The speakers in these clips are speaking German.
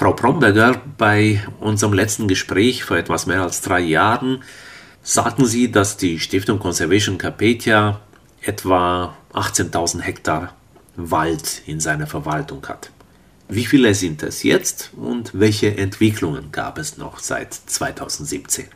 Frau Bromberger, bei unserem letzten Gespräch vor etwas mehr als drei Jahren sagten Sie, dass die Stiftung Conservation Carpathia etwa 18.000 Hektar Wald in seiner Verwaltung hat. Wie viele sind es jetzt und welche Entwicklungen gab es noch seit 2017?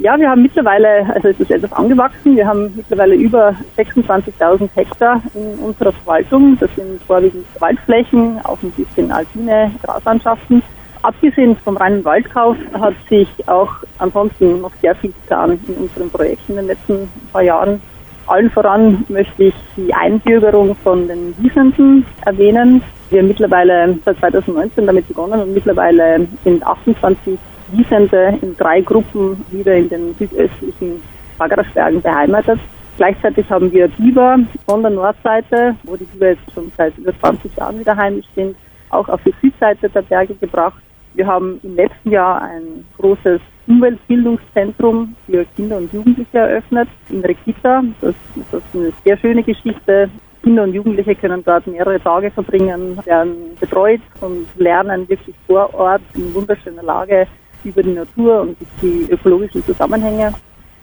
Ja, wir haben mittlerweile, also es ist etwas angewachsen, wir haben mittlerweile über 26.000 Hektar in unserer Verwaltung. Das sind vorwiegend Waldflächen, auch ein bisschen alpine Graslandschaften. Abgesehen vom reinen Waldkauf hat sich auch ansonsten noch sehr viel getan in unseren Projekten in den letzten paar Jahren. Allen voran möchte ich die Einbürgerung von den Wiesenden erwähnen. Wir haben mittlerweile seit 2019 damit begonnen und mittlerweile sind 28 Wiesende in drei Gruppen wieder in den südöstlichen Bagrasbergen beheimatet. Gleichzeitig haben wir Biber von der Nordseite, wo die Biber jetzt schon seit über 20 Jahren wieder heimisch sind, auch auf die Südseite der Berge gebracht. Wir haben im letzten Jahr ein großes Umweltbildungszentrum für Kinder und Jugendliche eröffnet in Rekita. Das, das ist eine sehr schöne Geschichte. Kinder und Jugendliche können dort mehrere Tage verbringen, werden betreut und lernen wirklich vor Ort in wunderschöner Lage über die Natur und die ökologischen Zusammenhänge.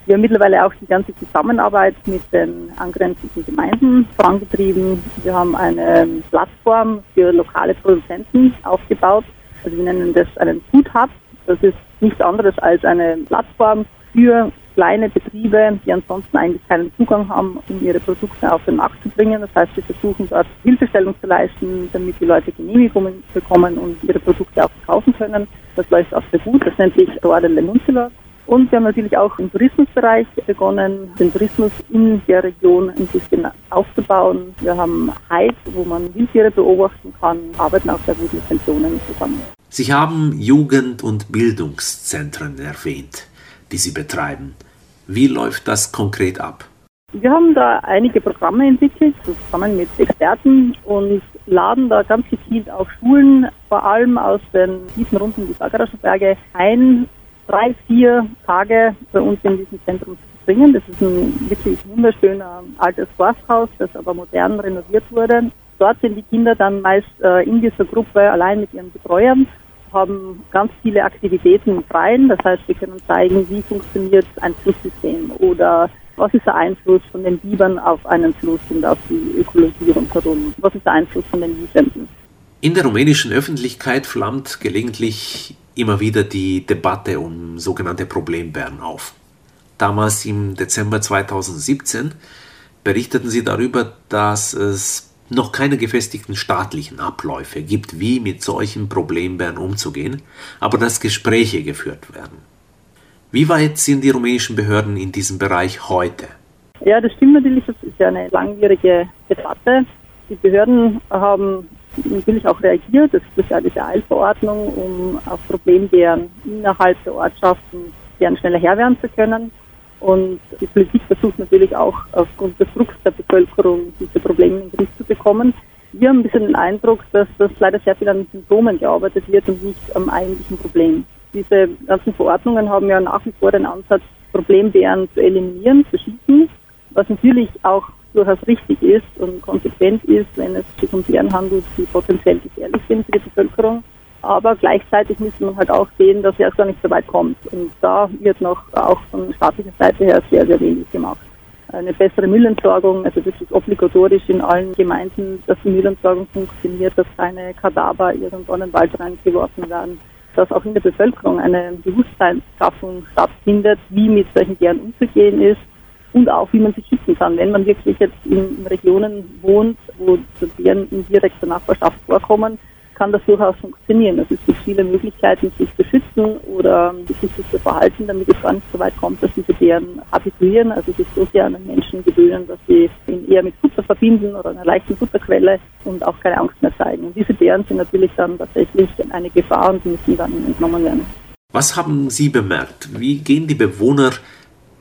Wir haben mittlerweile auch die ganze Zusammenarbeit mit den angrenzenden Gemeinden vorangetrieben. Wir haben eine Plattform für lokale Produzenten aufgebaut. Also wir nennen das einen Food Hub. Das ist nichts anderes als eine Plattform für kleine Betriebe, die ansonsten eigentlich keinen Zugang haben, um ihre Produkte auf den Markt zu bringen. Das heißt, wir versuchen dort Hilfestellung zu leisten, damit die Leute Genehmigungen bekommen und ihre Produkte auch verkaufen können. Das läuft auch sehr gut. Das nennt sich Roade Lemuncula. Und wir haben natürlich auch im Tourismusbereich begonnen, den Tourismus in der Region ein bisschen aufzubauen. Wir haben Hype, wo man Wildtiere beobachten kann, arbeiten auch sehr gut mit Pensionen zusammen. Sie haben Jugend- und Bildungszentren erwähnt, die Sie betreiben. Wie läuft das konkret ab? Wir haben da einige Programme entwickelt, zusammen mit Experten und laden da ganz gezielt auch Schulen, vor allem aus den Gebieten rund um die Sagarischen Berge, ein, drei, vier Tage bei uns in diesem Zentrum zu bringen. Das ist ein wirklich wunderschöner altes Forsthaus, das aber modern renoviert wurde. Dort sind die Kinder dann meist äh, in dieser Gruppe allein mit ihren Betreuern haben ganz viele Aktivitäten im Freien. Das heißt, wir können zeigen, wie funktioniert ein Flusssystem oder was ist der Einfluss von den Bibern auf einen Fluss und auf die Ökologie rundherum? Was ist der Einfluss von den Wiesenden? In der rumänischen Öffentlichkeit flammt gelegentlich immer wieder die Debatte um sogenannte Problembären auf. Damals im Dezember 2017 berichteten sie darüber, dass es noch keine gefestigten staatlichen Abläufe gibt, wie mit solchen Problembären umzugehen, aber dass Gespräche geführt werden. Wie weit sind die rumänischen Behörden in diesem Bereich heute? Ja, das stimmt natürlich. Das ist ja eine langwierige Debatte. Die Behörden haben natürlich auch reagiert. Es gibt ja diese Eilverordnung, um auf Problembären innerhalb der Ortschaften gern schneller Herr werden zu können. Und die Politik versucht natürlich auch aufgrund des Drucks der Bevölkerung diese Probleme in den Griff zu bekommen. Wir haben ein bisschen den Eindruck, dass das leider sehr viel an Symptomen gearbeitet wird und nicht am eigentlichen Problem. Diese ganzen Verordnungen haben ja nach wie vor den Ansatz, Problembären zu eliminieren, zu schießen, was natürlich auch durchaus richtig ist und konsequent ist, wenn es sich um Bären handelt, die potenziell gefährlich sind für die Bevölkerung. Aber gleichzeitig muss man halt auch sehen, dass er gar nicht so weit kommt. Und da wird noch auch von staatlicher Seite her sehr, sehr wenig gemacht. Eine bessere Müllentsorgung, also wirklich obligatorisch in allen Gemeinden, dass die Müllentsorgung funktioniert, dass keine Kadaver irgendwo in den Wald reingeworfen werden, dass auch in der Bevölkerung eine Bewusstseinsschaffung stattfindet, wie mit solchen Bären umzugehen ist und auch wie man sie schützen kann. Wenn man wirklich jetzt in, in Regionen wohnt, wo Bären in direkter Nachbarschaft vorkommen, kann das durchaus funktionieren. Also es gibt viele Möglichkeiten, sich zu schützen oder sich zu verhalten, damit es gar nicht so weit kommt, dass diese Bären habituieren, also sich so sehr an den Menschen gewöhnen, dass sie ihn eher mit Futter verbinden oder einer leichten Futterquelle und auch keine Angst mehr zeigen. Und diese Bären sind natürlich dann tatsächlich eine Gefahr und müssen dann entnommen werden. Was haben Sie bemerkt? Wie gehen die Bewohner,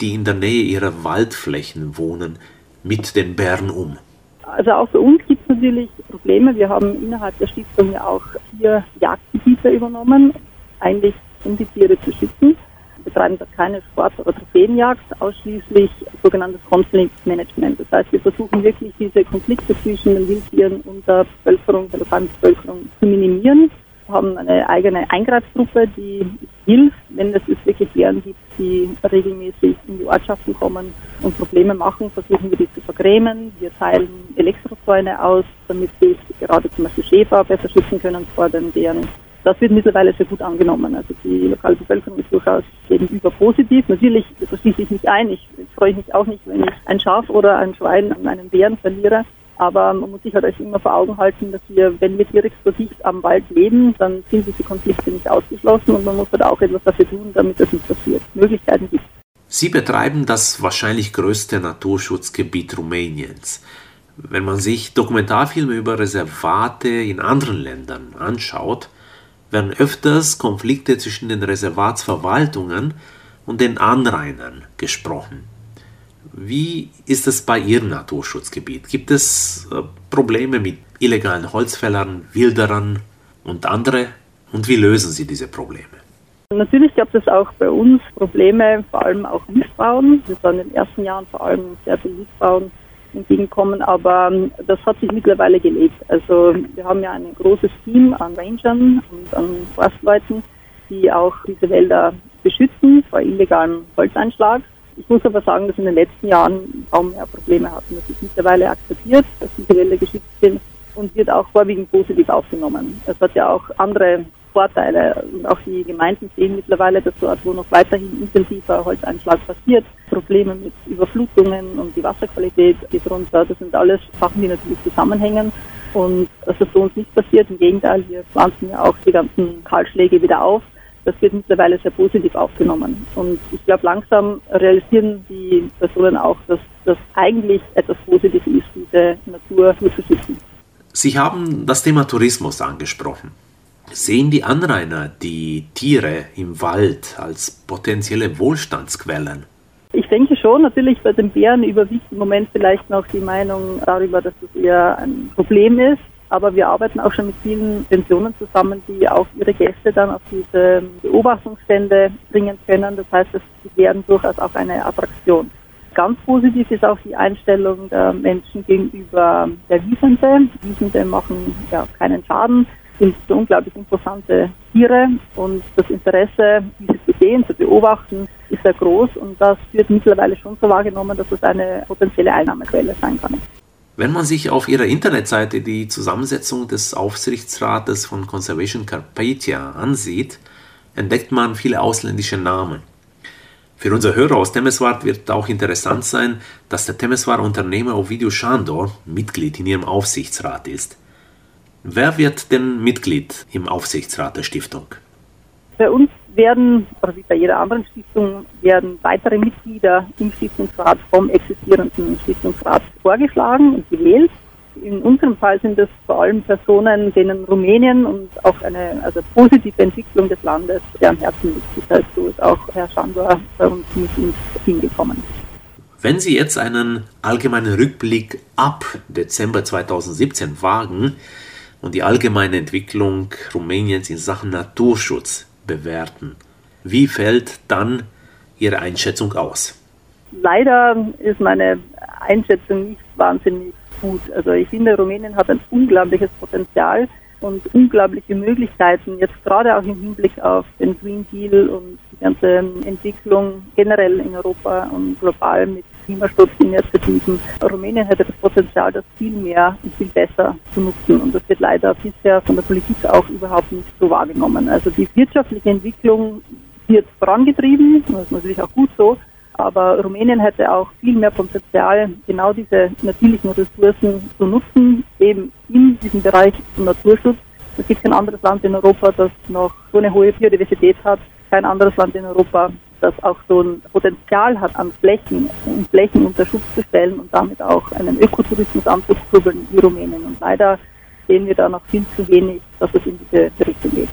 die in der Nähe ihrer Waldflächen wohnen, mit den Bären um? Also auch für uns natürlich Probleme. Wir haben innerhalb der Stiftung ja auch vier Jagdgebiete übernommen, eigentlich um die Tiere zu schützen. Wir betreiben da keine Sport- oder Trophäenjagd, ausschließlich sogenanntes Konfliktmanagement. Das heißt, wir versuchen wirklich diese Konflikte zwischen den Wildtieren und der Bevölkerung, der lokalen Bevölkerung zu minimieren haben eine eigene Eingreifgruppe, die hilft, wenn es wirklich Bären gibt, die regelmäßig in die Ortschaften kommen und Probleme machen, versuchen wir die zu vergrämen. Wir teilen Elektrozäune aus, damit sich gerade zum Beispiel Schäfer besser schützen können vor den Bären. Das wird mittlerweile sehr gut angenommen. Also die lokale Bevölkerung ist durchaus gegenüber positiv. Natürlich verschließe ich mich ein. Ich freue mich auch nicht, wenn ich ein Schaf oder ein Schwein an einen Bären verliere. Aber man muss sich halt immer vor Augen halten, dass wir, wenn wir direkt dicht am Wald leben, dann sind diese Konflikte nicht ausgeschlossen und man muss halt auch etwas dafür tun, damit das nicht passiert. Möglichkeiten gibt Sie betreiben das wahrscheinlich größte Naturschutzgebiet Rumäniens. Wenn man sich Dokumentarfilme über Reservate in anderen Ländern anschaut, werden öfters Konflikte zwischen den Reservatsverwaltungen und den Anrainern gesprochen. Wie ist es bei Ihrem Naturschutzgebiet? Gibt es äh, Probleme mit illegalen Holzfällern, Wilderern und andere? Und wie lösen Sie diese Probleme? Natürlich gab es auch bei uns Probleme, vor allem auch Missbauen. Das waren in den ersten Jahren vor allem sehr viel Missbauen entgegenkommen, aber ähm, das hat sich mittlerweile gelegt. Also wir haben ja ein großes Team an Rangern und an Forstleuten, die auch diese Wälder beschützen vor illegalem Holzeinschlag. Ich muss aber sagen, dass in den letzten Jahren kaum mehr Probleme hatten. Das ist mittlerweile akzeptiert, dass diese Wälder geschützt sind und wird auch vorwiegend positiv aufgenommen. Es hat ja auch andere Vorteile. Und auch die Gemeinden sehen mittlerweile, dass dort, wo noch weiterhin intensiver Holzeinschlag passiert, Probleme mit Überflutungen und die Wasserqualität geht runter. Das sind alles Sachen, die natürlich zusammenhängen. Und dass das so uns nicht passiert, im Gegenteil, wir pflanzen ja auch die ganzen Kahlschläge wieder auf. Das wird mittlerweile sehr positiv aufgenommen. Und ich glaube, langsam realisieren die Personen auch, dass das eigentlich etwas Positives ist, diese Natur zu schützen. Sie haben das Thema Tourismus angesprochen. Sehen die Anrainer die Tiere im Wald als potenzielle Wohlstandsquellen? Ich denke schon, natürlich bei den Bären überwiegt im Moment vielleicht noch die Meinung darüber, dass es eher ein Problem ist. Aber wir arbeiten auch schon mit vielen Pensionen zusammen, die auch ihre Gäste dann auf diese Beobachtungsstände bringen können. Das heißt, es werden durchaus auch eine Attraktion. Ganz positiv ist auch die Einstellung der Menschen gegenüber der Wiesente. Wiesente machen ja keinen Schaden sind so unglaublich interessante Tiere und das Interesse, diese zu sehen, zu beobachten, ist sehr groß und das wird mittlerweile schon so wahrgenommen, dass es eine potenzielle Einnahmequelle sein kann. Wenn man sich auf ihrer Internetseite die Zusammensetzung des Aufsichtsrates von Conservation Carpathia ansieht, entdeckt man viele ausländische Namen. Für unsere Hörer aus Temeswar wird auch interessant sein, dass der Temeswar Unternehmer Ovidio Schandor Mitglied in ihrem Aufsichtsrat ist. Wer wird denn Mitglied im Aufsichtsrat der Stiftung? Bei uns werden, oder wie bei jeder anderen Stiftung, werden weitere Mitglieder im Stiftungsrat vom existierenden Stiftungsrat vorgeschlagen und gewählt. In unserem Fall sind es vor allem Personen, denen Rumänien und auch eine also positive Entwicklung des Landes sehr am Herzen liegt. Das heißt, so ist auch Herr Schandor bei uns mit ins Team gekommen. Wenn Sie jetzt einen allgemeinen Rückblick ab Dezember 2017 wagen, und die allgemeine Entwicklung Rumäniens in Sachen Naturschutz bewerten. Wie fällt dann Ihre Einschätzung aus? Leider ist meine Einschätzung nicht wahnsinnig gut. Also ich finde, Rumänien hat ein unglaubliches Potenzial und unglaubliche Möglichkeiten, jetzt gerade auch im Hinblick auf den Green Deal und die ganze Entwicklung generell in Europa und global mit Klimaschutzinitiativen. Rumänien hätte das Potenzial, das viel mehr und viel besser zu nutzen. Und das wird leider bisher von der Politik auch überhaupt nicht so wahrgenommen. Also die wirtschaftliche Entwicklung wird vorangetrieben, das ist natürlich auch gut so. Aber Rumänien hätte auch viel mehr Potenzial, genau diese natürlichen Ressourcen zu nutzen, eben in diesem Bereich zum Naturschutz. Es gibt kein anderes Land in Europa, das noch so eine hohe Biodiversität hat. Kein anderes Land in Europa, das auch so ein Potenzial hat an Flächen, um Flächen unter Schutz zu stellen und damit auch einen Ökotourismus anzukurbeln wie Rumänien. Und leider sehen wir da noch viel zu wenig, dass es in diese Richtung geht.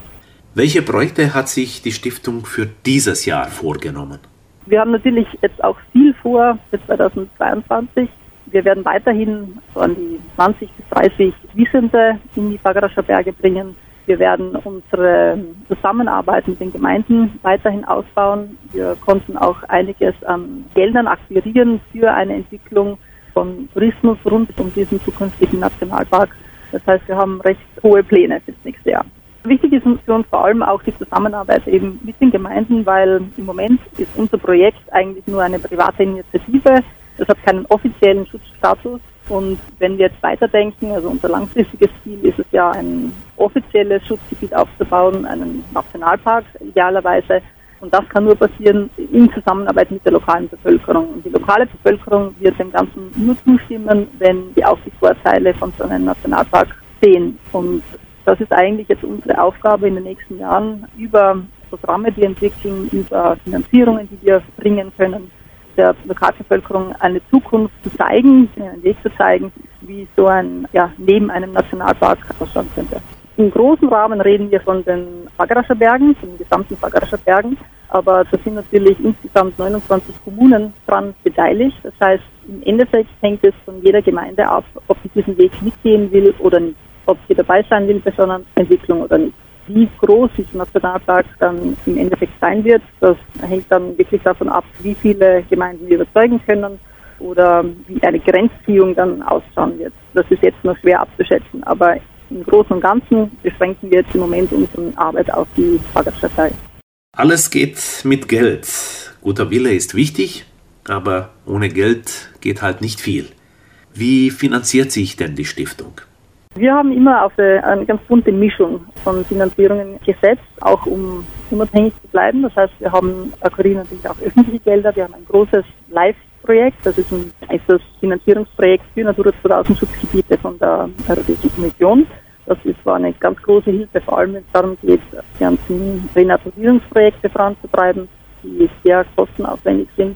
Welche Projekte hat sich die Stiftung für dieses Jahr vorgenommen? Wir haben natürlich jetzt auch viel vor für 2022. Wir werden weiterhin so an die 20 bis 30 Wissende in die Bagrascher Berge bringen. Wir werden unsere Zusammenarbeit mit den Gemeinden weiterhin ausbauen. Wir konnten auch einiges an Geldern akquirieren für eine Entwicklung von Tourismus rund um diesen zukünftigen Nationalpark. Das heißt, wir haben recht hohe Pläne fürs nächste Jahr. Wichtig ist für uns vor allem auch die Zusammenarbeit eben mit den Gemeinden, weil im Moment ist unser Projekt eigentlich nur eine private Initiative. Das hat keinen offiziellen Schutzstatus. Und wenn wir jetzt weiterdenken, also unser langfristiges Ziel ist es ja, ein offizielles Schutzgebiet aufzubauen, einen Nationalpark idealerweise. Und das kann nur passieren in Zusammenarbeit mit der lokalen Bevölkerung. Und die lokale Bevölkerung wird dem Ganzen nur zustimmen, wenn sie auch die Vorteile von so einem Nationalpark sehen. Und das ist eigentlich jetzt unsere Aufgabe in den nächsten Jahren über Programme, die entwickeln, über Finanzierungen, die wir bringen können, der Lokalbevölkerung eine Zukunft zu zeigen, einen Weg zu zeigen, wie so ein, ja, neben einem Nationalpark ausschauen könnte. Im großen Rahmen reden wir von den Fagrascher Bergen, von den gesamten Fagrascher Bergen, aber da sind natürlich insgesamt 29 Kommunen dran beteiligt. Das heißt, im Endeffekt hängt es von jeder Gemeinde ab, ob sie diesen Weg mitgehen will oder nicht, ob sie dabei sein will bei so einer Entwicklung oder nicht. Wie groß dieser Nationalpark dann im Endeffekt sein wird, das hängt dann wirklich davon ab, wie viele Gemeinden wir überzeugen können oder wie eine Grenzziehung dann ausschauen wird. Das ist jetzt noch schwer abzuschätzen, aber im Großen und Ganzen beschränken wir jetzt im Moment unsere Arbeit auf die Fahrgastdatei. Alles geht mit Geld. Guter Wille ist wichtig, aber ohne Geld geht halt nicht viel. Wie finanziert sich denn die Stiftung? Wir haben immer auf eine ganz bunte Mischung von Finanzierungen gesetzt, auch um unabhängig zu bleiben. Das heißt, wir haben akquirieren natürlich auch öffentliche Gelder. Wir haben ein großes Live-Projekt, das ist, ein, ist das Finanzierungsprojekt für Natura 2000 Schutzgebiete von der Europäischen Kommission. Das ist, war eine ganz große Hilfe, vor allem wenn es darum geht, die ganzen Renaturierungsprojekte voranzutreiben, die sehr kostenaufwendig sind.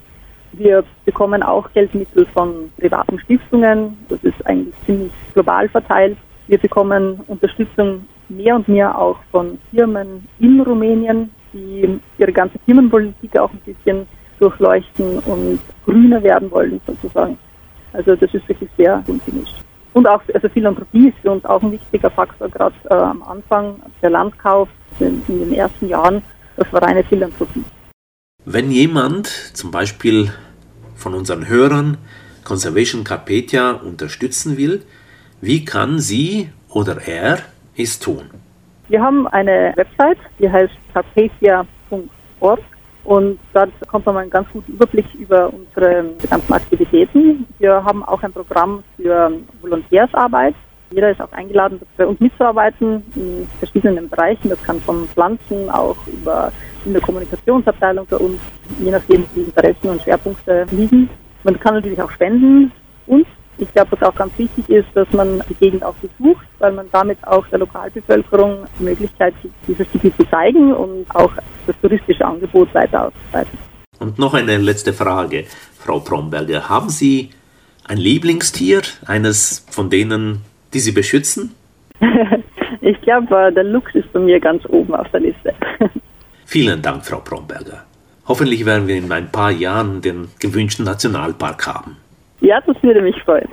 Wir bekommen auch Geldmittel von privaten Stiftungen. Das ist eigentlich ziemlich global verteilt. Wir bekommen Unterstützung mehr und mehr auch von Firmen in Rumänien, die ihre ganze Firmenpolitik auch ein bisschen durchleuchten und grüner werden wollen sozusagen. Also das ist wirklich sehr gemischt. Und auch also Philanthropie ist für uns auch ein wichtiger Faktor, gerade äh, am Anfang der Landkauf in, in den ersten Jahren, das war reine Philanthropie. Wenn jemand zum Beispiel von unseren Hörern Conservation Carpetia unterstützen will, wie kann sie oder er es tun? Wir haben eine Website, die heißt carpetia.org und dort kommt man einen ganz guten Überblick über unsere ganzen Aktivitäten. Wir haben auch ein Programm für Volontärsarbeit. Jeder ist auch eingeladen, bei uns mitzuarbeiten in verschiedenen Bereichen. Das kann von Pflanzen auch über in der Kommunikationsabteilung bei uns, je nachdem, wie Interessen und Schwerpunkte liegen. Man kann natürlich auch spenden und ich glaube, was auch ganz wichtig ist, dass man die Gegend auch besucht, weil man damit auch der Lokalbevölkerung die Möglichkeit gibt, dieses Gebiet zu zeigen und auch das touristische Angebot weiter auszuweiten. Und noch eine letzte Frage, Frau Bromberger. Haben Sie ein Lieblingstier, eines von denen, die Sie beschützen? ich glaube, äh, der Luchs ist bei mir ganz oben auf der Liste. Vielen Dank, Frau Bromberger. Hoffentlich werden wir in ein paar Jahren den gewünschten Nationalpark haben. Ja, das würde mich freuen.